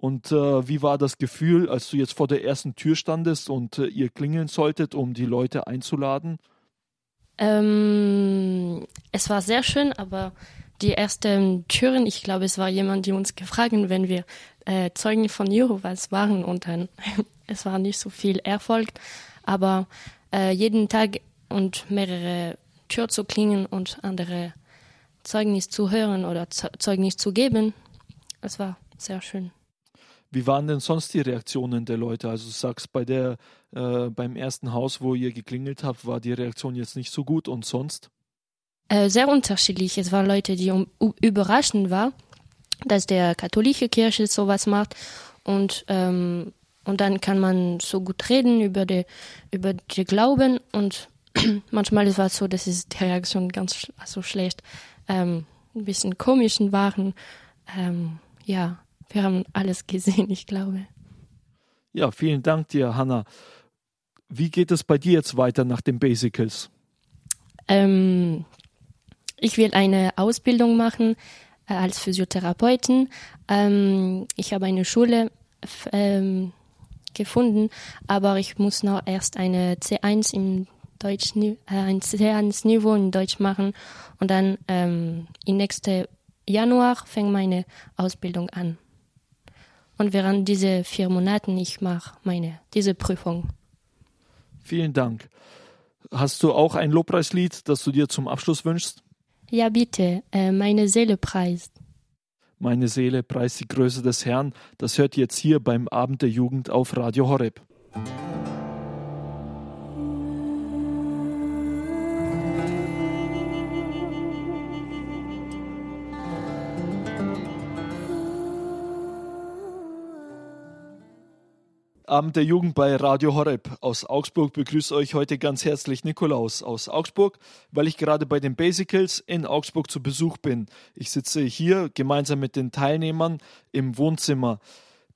Speaker 1: Und äh, wie war das Gefühl, als du jetzt vor der ersten Tür standest und äh, ihr klingeln solltet, um die Leute einzuladen?
Speaker 6: Ähm, es war sehr schön, aber die ersten Türen, ich glaube, es war jemand, die uns gefragt, hat, wenn wir äh, Zeugen von Jehovas waren und dann, es war nicht so viel Erfolg, aber äh, jeden Tag und mehrere Türen zu klingen und andere Zeugnis zu hören oder Zeugnis zu geben, es war sehr schön.
Speaker 1: Wie waren denn sonst die Reaktionen der Leute? Also du sagst, bei der, äh, beim ersten Haus, wo ihr geklingelt habt, war die Reaktion jetzt nicht so gut und sonst?
Speaker 6: Äh, sehr unterschiedlich. Es waren Leute, die um, überraschend waren, dass der katholische Kirche sowas macht und ähm, und dann kann man so gut reden über die über die Glauben und manchmal war es so, dass es die Reaktion ganz also schlecht, ähm, ein bisschen komischen waren. Ähm, ja, wir haben alles gesehen, ich glaube.
Speaker 1: Ja, vielen Dank dir, Hanna. Wie geht es bei dir jetzt weiter nach den Basicals?
Speaker 6: Ähm, ich will eine Ausbildung machen äh, als Physiotherapeutin. Ähm, ich habe eine Schule ähm, gefunden, aber ich muss noch erst eine C1 im Deutsch, äh, ein C1-Niveau in Deutsch machen und dann ähm, im nächsten Januar fängt meine Ausbildung an. Und während diese vier Monaten ich mache meine diese Prüfung.
Speaker 1: Vielen Dank. Hast du auch ein Lobpreislied, das du dir zum Abschluss wünschst?
Speaker 6: Ja, bitte. Äh, meine Seele preist.
Speaker 1: Meine Seele preist die Größe des Herrn. Das hört jetzt hier beim Abend der Jugend auf Radio Horeb. Abend der Jugend bei Radio Horeb. Aus Augsburg begrüßt euch heute ganz herzlich Nikolaus aus Augsburg, weil ich gerade bei den Basicals in Augsburg zu Besuch bin. Ich sitze hier gemeinsam mit den Teilnehmern im Wohnzimmer.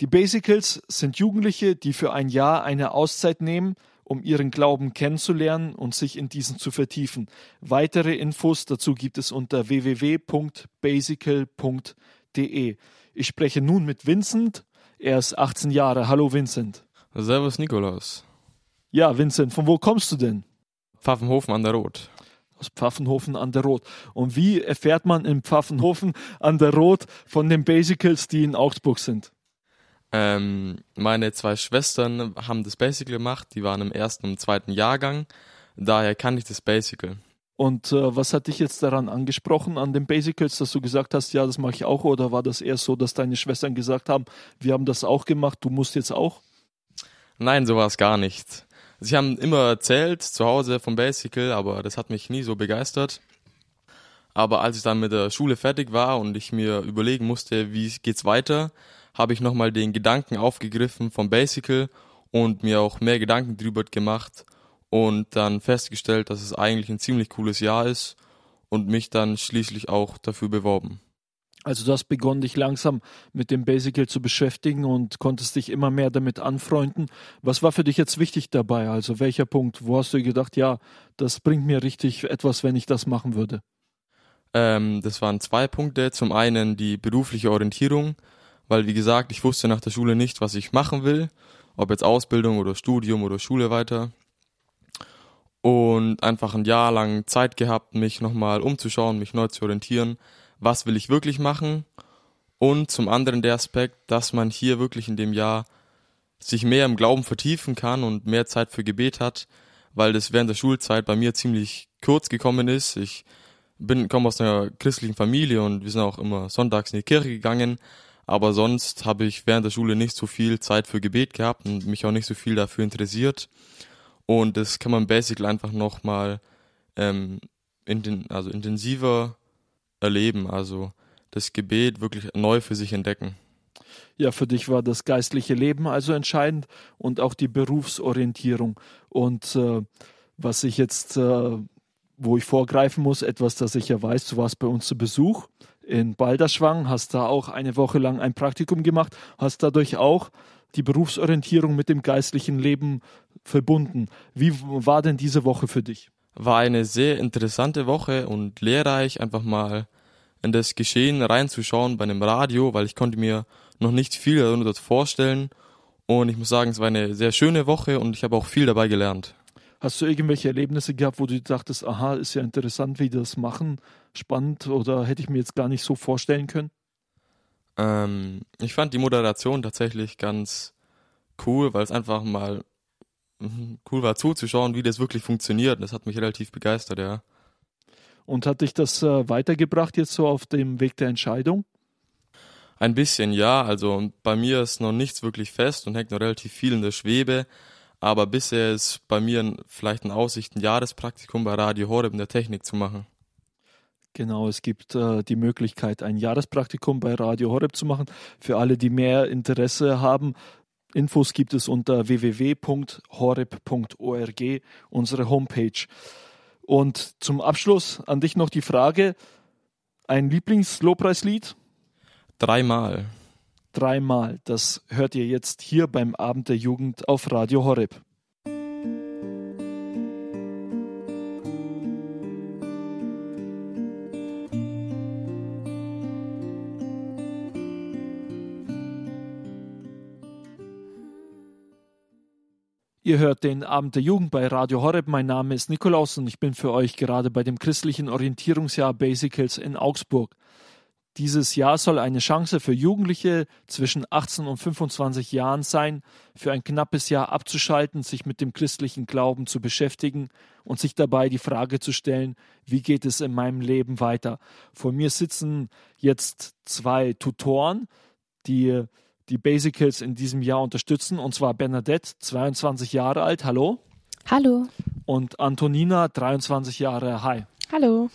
Speaker 1: Die Basicals sind Jugendliche, die für ein Jahr eine Auszeit nehmen, um ihren Glauben kennenzulernen und sich in diesen zu vertiefen. Weitere Infos dazu gibt es unter www.basical.de. Ich spreche nun mit Vincent. Er ist 18 Jahre. Hallo Vincent.
Speaker 7: Servus Nikolaus.
Speaker 1: Ja, Vincent, von wo kommst du denn?
Speaker 7: Pfaffenhofen an der Rot.
Speaker 1: Aus Pfaffenhofen an der Rot. Und wie erfährt man in Pfaffenhofen an der Rot von den Basicals, die in Augsburg sind?
Speaker 7: Ähm, meine zwei Schwestern haben das Basical gemacht, die waren im ersten und zweiten Jahrgang. Daher kann ich das Basical.
Speaker 1: Und äh, was hat dich jetzt daran angesprochen, an den Basicals, dass du gesagt hast, ja, das mache ich auch? Oder war das eher so, dass deine Schwestern gesagt haben, wir haben das auch gemacht, du musst jetzt auch?
Speaker 7: Nein, so war es gar nicht. Sie haben immer erzählt zu Hause vom Basical, aber das hat mich nie so begeistert. Aber als ich dann mit der Schule fertig war und ich mir überlegen musste, wie geht's weiter, habe ich nochmal den Gedanken aufgegriffen vom Basical und mir auch mehr Gedanken drüber gemacht und dann festgestellt, dass es eigentlich ein ziemlich cooles Jahr ist und mich dann schließlich auch dafür beworben.
Speaker 1: Also du hast begonnen, dich langsam mit dem Basical zu beschäftigen und konntest dich immer mehr damit anfreunden. Was war für dich jetzt wichtig dabei? Also welcher Punkt? Wo hast du gedacht, ja, das bringt mir richtig etwas, wenn ich das machen würde?
Speaker 7: Ähm, das waren zwei Punkte. Zum einen die berufliche Orientierung, weil wie gesagt, ich wusste nach der Schule nicht, was ich machen will, ob jetzt Ausbildung oder Studium oder Schule weiter. Und einfach ein Jahr lang Zeit gehabt, mich nochmal umzuschauen, mich neu zu orientieren was will ich wirklich machen und zum anderen der Aspekt, dass man hier wirklich in dem Jahr sich mehr im Glauben vertiefen kann und mehr Zeit für Gebet hat, weil das während der Schulzeit bei mir ziemlich kurz gekommen ist. Ich bin komme aus einer christlichen Familie und wir sind auch immer sonntags in die Kirche gegangen, aber sonst habe ich während der Schule nicht so viel Zeit für Gebet gehabt und mich auch nicht so viel dafür interessiert. Und das kann man basically einfach nochmal ähm, in also intensiver erleben, also das Gebet wirklich neu für sich entdecken.
Speaker 1: Ja, für dich war das geistliche Leben also entscheidend und auch die Berufsorientierung. Und äh, was ich jetzt, äh, wo ich vorgreifen muss, etwas, das ich ja weiß, du warst bei uns zu Besuch in Balderschwang, hast da auch eine Woche lang ein Praktikum gemacht, hast dadurch auch die Berufsorientierung mit dem geistlichen Leben verbunden. Wie war denn diese Woche für dich?
Speaker 7: War eine sehr interessante Woche und lehrreich, einfach mal in das Geschehen reinzuschauen bei einem Radio, weil ich konnte mir noch nicht viel darunter vorstellen. Und ich muss sagen, es war eine sehr schöne Woche und ich habe auch viel dabei gelernt.
Speaker 1: Hast du irgendwelche Erlebnisse gehabt, wo du dachtest, aha, ist ja interessant, wie die das machen, spannend oder hätte ich mir jetzt gar nicht so vorstellen können?
Speaker 7: Ähm, ich fand die Moderation tatsächlich ganz cool, weil es einfach mal mhm, cool war zuzuschauen, wie das wirklich funktioniert. Das hat mich relativ begeistert, ja.
Speaker 1: Und hat dich das äh, weitergebracht jetzt so auf dem Weg der Entscheidung?
Speaker 7: Ein bisschen ja, also bei mir ist noch nichts wirklich fest und hängt noch relativ viel in der Schwebe. Aber bisher ist bei mir vielleicht in Aussicht, ein Jahrespraktikum bei Radio Horeb in der Technik zu machen.
Speaker 1: Genau, es gibt äh, die Möglichkeit, ein Jahrespraktikum bei Radio Horeb zu machen. Für alle, die mehr Interesse haben, Infos gibt es unter www.horeb.org, unsere Homepage. Und zum Abschluss an dich noch die Frage, ein Lieblingslobpreislied?
Speaker 7: Dreimal.
Speaker 1: Dreimal. Das hört ihr jetzt hier beim Abend der Jugend auf Radio Horeb. Ihr hört den Abend der Jugend bei Radio Horeb. Mein Name ist Nikolaus und ich bin für euch gerade bei dem christlichen Orientierungsjahr Basicals in Augsburg. Dieses Jahr soll eine Chance für Jugendliche zwischen 18 und 25 Jahren sein, für ein knappes Jahr abzuschalten, sich mit dem christlichen Glauben zu beschäftigen und sich dabei die Frage zu stellen, wie geht es in meinem Leben weiter? Vor mir sitzen jetzt zwei Tutoren, die die Basicals in diesem Jahr unterstützen, und zwar Bernadette, 22 Jahre alt, hallo.
Speaker 8: Hallo.
Speaker 1: Und Antonina, 23 Jahre, hi.
Speaker 8: Hallo.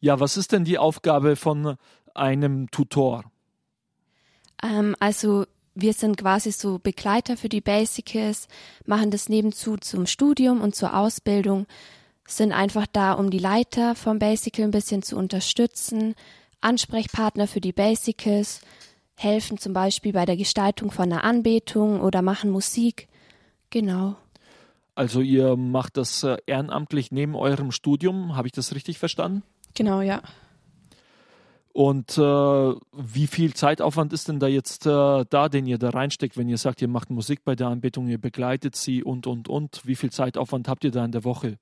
Speaker 1: Ja, was ist denn die Aufgabe von einem Tutor?
Speaker 8: Ähm, also wir sind quasi so Begleiter für die Basicals, machen das nebenzu zum Studium und zur Ausbildung, sind einfach da, um die Leiter vom Basical ein bisschen zu unterstützen, Ansprechpartner für die Basicals, helfen zum Beispiel bei der Gestaltung von einer Anbetung oder machen Musik. Genau.
Speaker 1: Also ihr macht das äh, ehrenamtlich neben eurem Studium, habe ich das richtig verstanden?
Speaker 8: Genau, ja.
Speaker 1: Und äh, wie viel Zeitaufwand ist denn da jetzt äh, da, den ihr da reinsteckt, wenn ihr sagt, ihr macht Musik bei der Anbetung, ihr begleitet sie und, und, und? Wie viel Zeitaufwand habt ihr da in der Woche?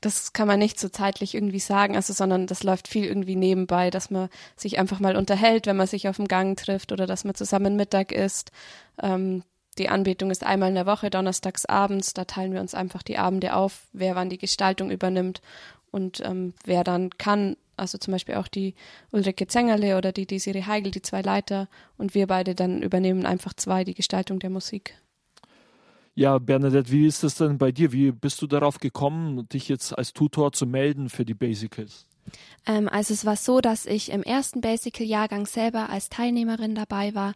Speaker 8: Das kann man nicht so zeitlich irgendwie sagen, also sondern das läuft viel irgendwie nebenbei, dass man sich einfach mal unterhält, wenn man sich auf dem Gang trifft oder dass man zusammen Mittag isst. Ähm, die Anbetung ist einmal in der Woche, donnerstags abends. Da teilen wir uns einfach die Abende auf, wer wann die Gestaltung übernimmt und ähm, wer dann kann. Also zum Beispiel auch die Ulrike Zengerle oder die Desiree Heigl, die zwei Leiter. Und wir beide dann übernehmen einfach zwei die Gestaltung der Musik.
Speaker 1: Ja, Bernadette, wie ist das denn bei dir? Wie bist du darauf gekommen, dich jetzt als Tutor zu melden für die Basicals?
Speaker 8: Ähm, also es war so, dass ich im ersten Basical-Jahrgang selber als Teilnehmerin dabei war.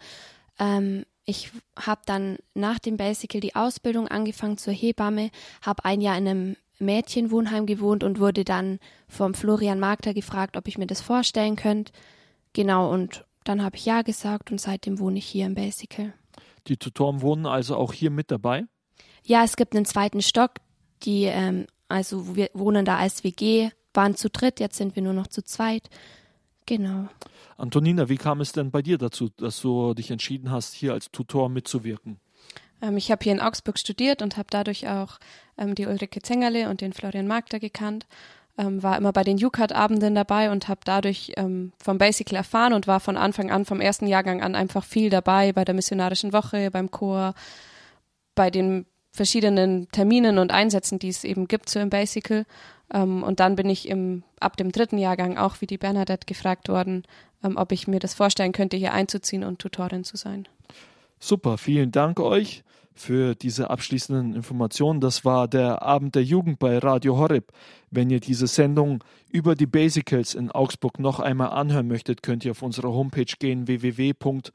Speaker 8: Ähm, ich habe dann nach dem Basical die Ausbildung angefangen zur Hebamme, habe ein Jahr in einem Mädchenwohnheim gewohnt und wurde dann vom Florian Magder gefragt, ob ich mir das vorstellen könnte. Genau, und dann habe ich ja gesagt und seitdem wohne ich hier im Basical.
Speaker 1: Die Tutoren wohnen also auch hier mit dabei?
Speaker 8: Ja, es gibt einen zweiten Stock. Die, ähm, also wir wohnen da als WG, waren zu dritt, jetzt sind wir nur noch zu zweit. Genau.
Speaker 1: Antonina, wie kam es denn bei dir dazu, dass du dich entschieden hast, hier als Tutor mitzuwirken?
Speaker 9: Ähm, ich habe hier in Augsburg studiert und habe dadurch auch ähm, die Ulrike Zengerle und den Florian Magder gekannt. Ähm, war immer bei den UCAT-Abenden dabei und habe dadurch ähm, vom Basical erfahren und war von Anfang an, vom ersten Jahrgang an einfach viel dabei bei der missionarischen Woche, beim Chor, bei den verschiedenen Terminen und Einsätzen, die es eben gibt so im Basical. Ähm, und dann bin ich im, ab dem dritten Jahrgang auch wie die Bernadette gefragt worden, ähm, ob ich mir das vorstellen könnte, hier einzuziehen und Tutorin zu sein.
Speaker 1: Super, vielen Dank euch für diese abschließenden Informationen. Das war der Abend der Jugend bei Radio Horeb. Wenn ihr diese Sendung über die Basicals in Augsburg noch einmal anhören möchtet, könnt ihr auf unsere Homepage gehen www.horeb.org.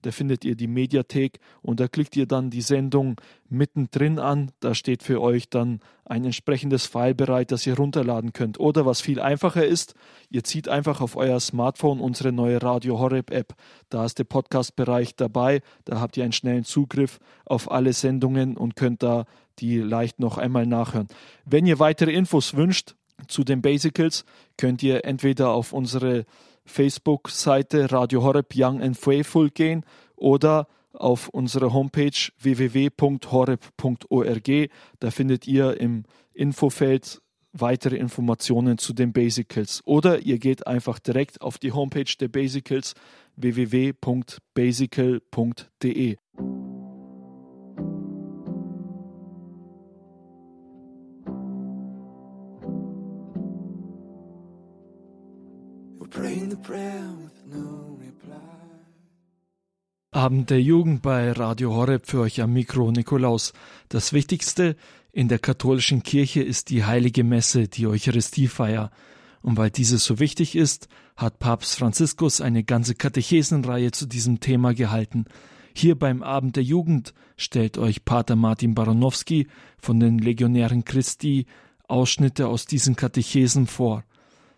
Speaker 1: Da findet ihr die Mediathek und da klickt ihr dann die Sendung mittendrin an. Da steht für euch dann ein entsprechendes File bereit, das ihr runterladen könnt. Oder was viel einfacher ist, ihr zieht einfach auf euer Smartphone unsere neue Radio Horeb App. Da ist der Podcast-Bereich dabei. Da habt ihr einen schnellen Zugriff auf alle Sendungen und könnt da die leicht noch einmal nachhören. Wenn ihr weitere Infos wünscht zu den Basicals, könnt ihr entweder auf unsere Facebook-Seite Radio Horeb Young and Faithful gehen oder auf unsere Homepage www.horeb.org. Da findet ihr im Infofeld weitere Informationen zu den Basicals. Oder ihr geht einfach direkt auf die Homepage der Basicals www.basical.de. Abend der Jugend bei Radio Horeb für euch am Mikro Nikolaus. Das Wichtigste in der katholischen Kirche ist die heilige Messe, die Eucharistiefeier. Und weil dieses so wichtig ist, hat Papst Franziskus eine ganze Katechesenreihe zu diesem Thema gehalten. Hier beim Abend der Jugend stellt euch Pater Martin Baranowski von den Legionären Christi Ausschnitte aus diesen Katechesen vor.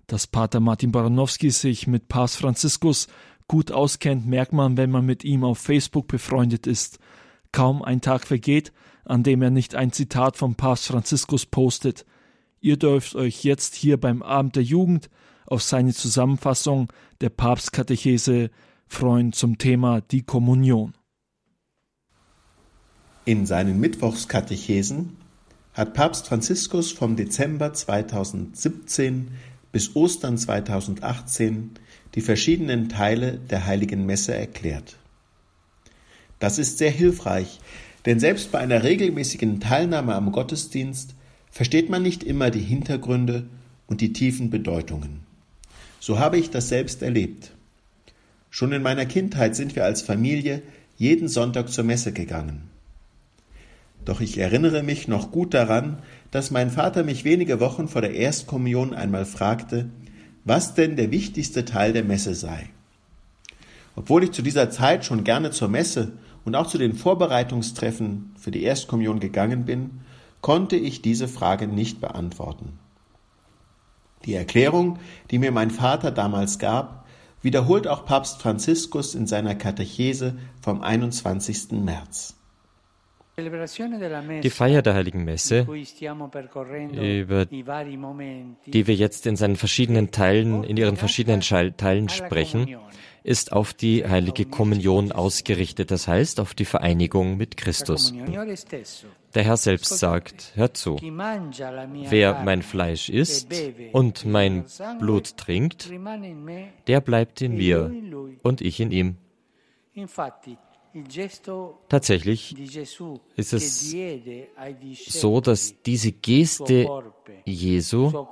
Speaker 1: Dass Pater Martin Baranowski sich mit Papst Franziskus gut auskennt, merkt man, wenn man mit ihm auf Facebook befreundet ist. Kaum ein Tag vergeht, an dem er nicht ein Zitat von Papst Franziskus postet. Ihr dürft euch jetzt hier beim Abend der Jugend auf seine Zusammenfassung der Papstkatechese freuen zum Thema die Kommunion.
Speaker 10: In seinen Mittwochskatechesen hat Papst Franziskus vom Dezember 2017 bis Ostern 2018 die verschiedenen Teile der heiligen Messe erklärt. Das ist sehr hilfreich, denn selbst bei einer regelmäßigen Teilnahme am Gottesdienst versteht man nicht immer die Hintergründe und die tiefen Bedeutungen. So habe ich das selbst erlebt. Schon in meiner Kindheit sind wir als Familie jeden Sonntag zur Messe gegangen. Doch ich erinnere mich noch gut daran, dass mein Vater mich wenige Wochen vor der Erstkommunion einmal fragte, was denn der wichtigste Teil der Messe sei. Obwohl ich zu dieser Zeit schon gerne zur Messe und auch zu den Vorbereitungstreffen für die Erstkommunion gegangen bin, konnte ich diese Frage nicht beantworten. Die Erklärung, die mir mein Vater damals gab, wiederholt auch Papst Franziskus in seiner Katechese vom 21. März.
Speaker 11: Die Feier der Heiligen Messe, über die wir jetzt in seinen verschiedenen Teilen, in ihren verschiedenen Teilen sprechen, ist auf die heilige Kommunion ausgerichtet, das heißt auf die Vereinigung mit Christus. Der Herr selbst sagt, hört zu, wer mein Fleisch isst und mein Blut trinkt, der bleibt in mir und ich in ihm. Tatsächlich ist es so, dass diese Geste Jesu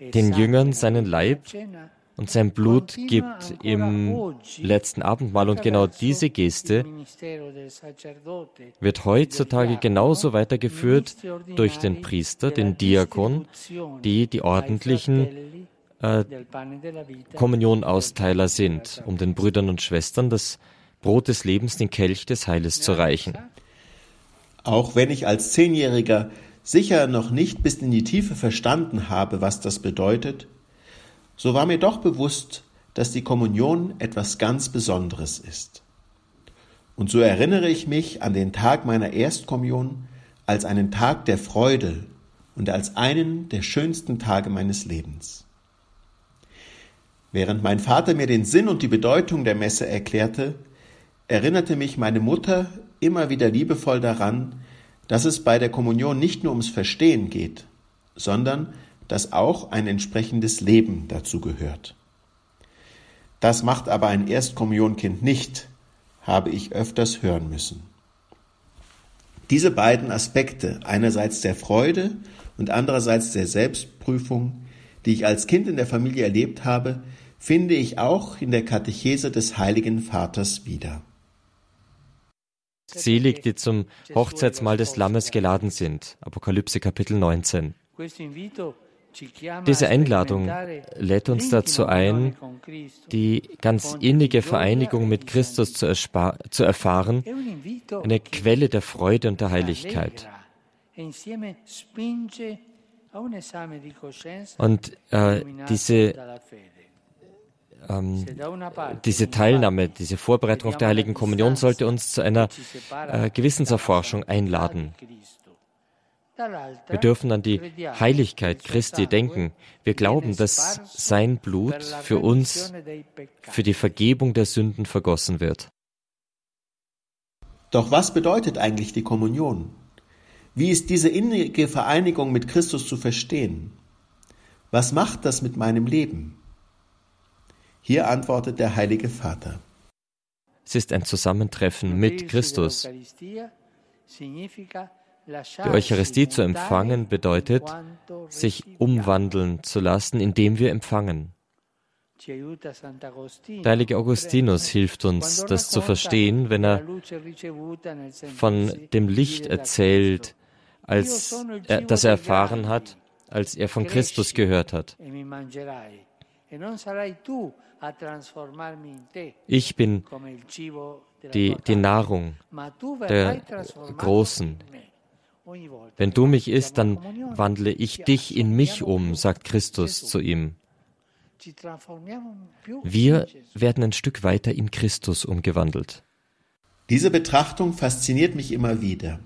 Speaker 11: den Jüngern seinen Leib und sein Blut gibt im letzten Abendmahl. Und genau diese Geste wird heutzutage genauso weitergeführt durch den Priester, den Diakon, die die ordentlichen äh, Kommunionausteiler sind, um den Brüdern und Schwestern das Brot des Lebens, den Kelch des Heiles zu reichen.
Speaker 10: Auch wenn ich als Zehnjähriger sicher noch nicht bis in die Tiefe verstanden habe, was das bedeutet, so war mir doch bewusst, dass die Kommunion etwas ganz Besonderes ist. Und so erinnere ich mich an den Tag meiner Erstkommunion als einen Tag der Freude und als einen der schönsten Tage meines Lebens. Während mein Vater mir den Sinn und die Bedeutung der Messe erklärte, erinnerte mich meine Mutter immer wieder liebevoll daran, dass es bei der Kommunion nicht nur ums Verstehen geht, sondern dass auch ein entsprechendes Leben dazu gehört. Das macht aber ein Erstkommunionkind nicht, habe ich öfters hören müssen. Diese beiden Aspekte, einerseits der Freude und andererseits der Selbstprüfung, die ich als Kind in der Familie erlebt habe, finde ich auch in der Katechese des Heiligen Vaters wieder.
Speaker 11: Selig, die zum Hochzeitsmahl des Lammes geladen sind. Apokalypse Kapitel 19. Diese Einladung lädt uns dazu ein, die ganz innige Vereinigung mit Christus zu, zu erfahren, eine Quelle der Freude und der Heiligkeit. Und äh, diese, ähm, diese Teilnahme, diese Vorbereitung auf der Heiligen Kommunion sollte uns zu einer äh, Gewissenserforschung einladen. Wir dürfen an die Heiligkeit Christi denken. Wir glauben, dass sein Blut für uns, für die Vergebung der Sünden vergossen wird.
Speaker 10: Doch was bedeutet eigentlich die Kommunion? Wie ist diese innige Vereinigung mit Christus zu verstehen? Was macht das mit meinem Leben? Hier antwortet der Heilige Vater.
Speaker 11: Es ist ein Zusammentreffen mit Christus. Die Eucharistie zu empfangen bedeutet, sich umwandeln zu lassen, indem wir empfangen. Der heilige Augustinus hilft uns, das zu verstehen, wenn er von dem Licht erzählt, als er, das er erfahren hat, als er von Christus gehört hat. Ich bin die, die Nahrung der Großen. Wenn du mich isst, dann wandle ich dich in mich um, sagt Christus zu ihm. Wir werden ein Stück weiter in Christus umgewandelt.
Speaker 10: Diese Betrachtung fasziniert mich immer wieder.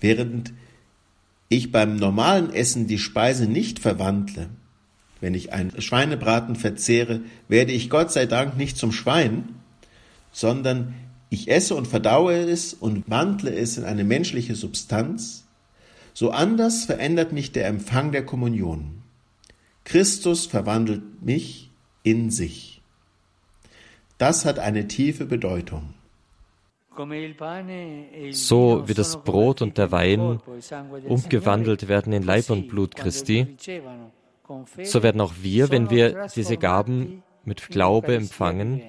Speaker 10: Während ich beim normalen Essen die Speise nicht verwandle, wenn ich einen Schweinebraten verzehre, werde ich Gott sei Dank nicht zum Schwein, sondern ich esse und verdaue es und wandle es in eine menschliche Substanz, so anders verändert mich der Empfang der Kommunion. Christus verwandelt mich in sich. Das hat eine tiefe Bedeutung.
Speaker 11: So wie das Brot und der Wein umgewandelt werden in Leib und Blut Christi, so werden auch wir, wenn wir diese Gaben mit Glaube empfangen,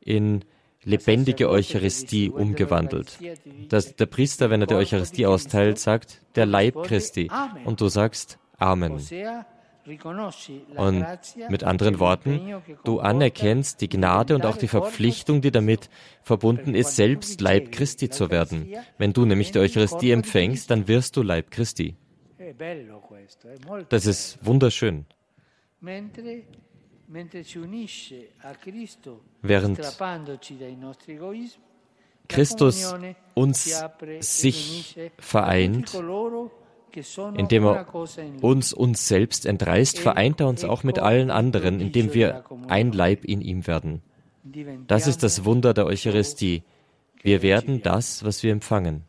Speaker 11: in lebendige Eucharistie umgewandelt. Dass der Priester, wenn er die Eucharistie austeilt, sagt, der Leib Christi. Und du sagst Amen. Und mit anderen Worten, du anerkennst die Gnade und auch die Verpflichtung, die damit verbunden ist, selbst Leib Christi zu werden. Wenn du nämlich die Eucharistie empfängst, dann wirst du Leib Christi. Das ist wunderschön. Während Christus uns sich vereint, indem er uns uns selbst entreißt, vereint er uns auch mit allen anderen, indem wir ein Leib in ihm werden. Das ist das Wunder der Eucharistie. Wir werden das, was wir empfangen.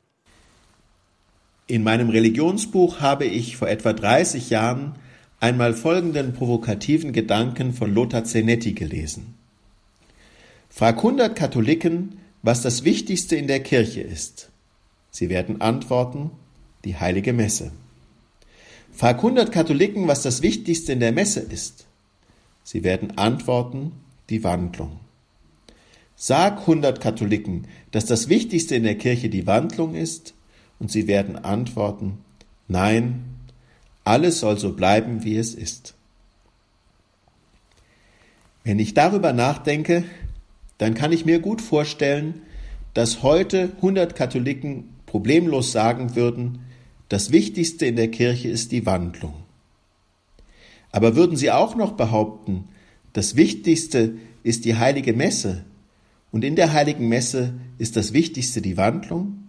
Speaker 10: In meinem Religionsbuch habe ich vor etwa 30 Jahren einmal folgenden provokativen Gedanken von Lothar Zenetti gelesen. Frag 100 Katholiken, was das Wichtigste in der Kirche ist. Sie werden antworten, die heilige Messe. Frag 100 Katholiken, was das Wichtigste in der Messe ist. Sie werden antworten, die Wandlung. Sag 100 Katholiken, dass das Wichtigste in der Kirche die Wandlung ist, und sie werden antworten, nein, alles soll so bleiben, wie es ist. Wenn ich darüber nachdenke, dann kann ich mir gut vorstellen, dass heute 100 Katholiken problemlos sagen würden, das Wichtigste in der Kirche ist die Wandlung. Aber würden sie auch noch behaupten, das Wichtigste ist die heilige Messe und in der heiligen Messe ist das Wichtigste die Wandlung?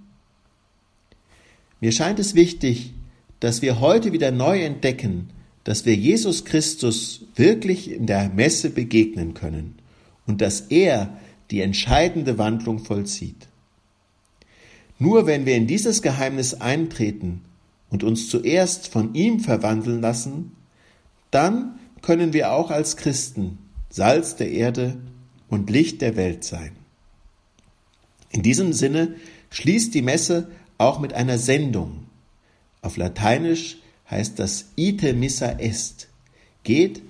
Speaker 10: Mir scheint es wichtig, dass wir heute wieder neu entdecken, dass wir Jesus Christus wirklich in der Messe begegnen können und dass er die entscheidende Wandlung vollzieht. Nur wenn wir in dieses Geheimnis eintreten und uns zuerst von ihm verwandeln lassen, dann können wir auch als Christen Salz der Erde und Licht der Welt sein. In diesem Sinne schließt die Messe auch mit einer Sendung, auf Lateinisch heißt das ite missa est. Geht,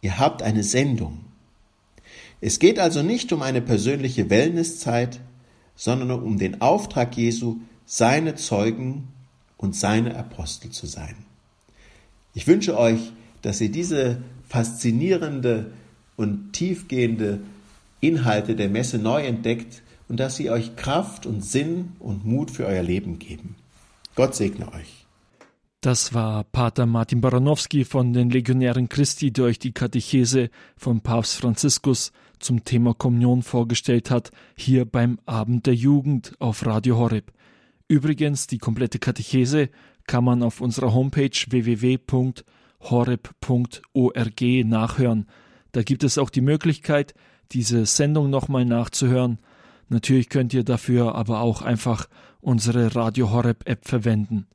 Speaker 10: ihr habt eine Sendung. Es geht also nicht um eine persönliche Wellnesszeit, sondern um den Auftrag Jesu, seine Zeugen und seine Apostel zu sein. Ich wünsche euch, dass ihr diese faszinierende und tiefgehende Inhalte der Messe neu entdeckt und dass sie euch Kraft und Sinn und Mut für euer Leben geben. Gott segne euch.
Speaker 1: Das war Pater Martin Baranowski von den Legionären Christi, der euch die Katechese von Papst Franziskus zum Thema Kommunion vorgestellt hat, hier beim Abend der Jugend auf Radio Horeb. Übrigens, die komplette Katechese kann man auf unserer Homepage www.horeb.org nachhören. Da gibt es auch die Möglichkeit, diese Sendung nochmal nachzuhören. Natürlich könnt ihr dafür aber auch einfach unsere Radio Horeb App verwenden.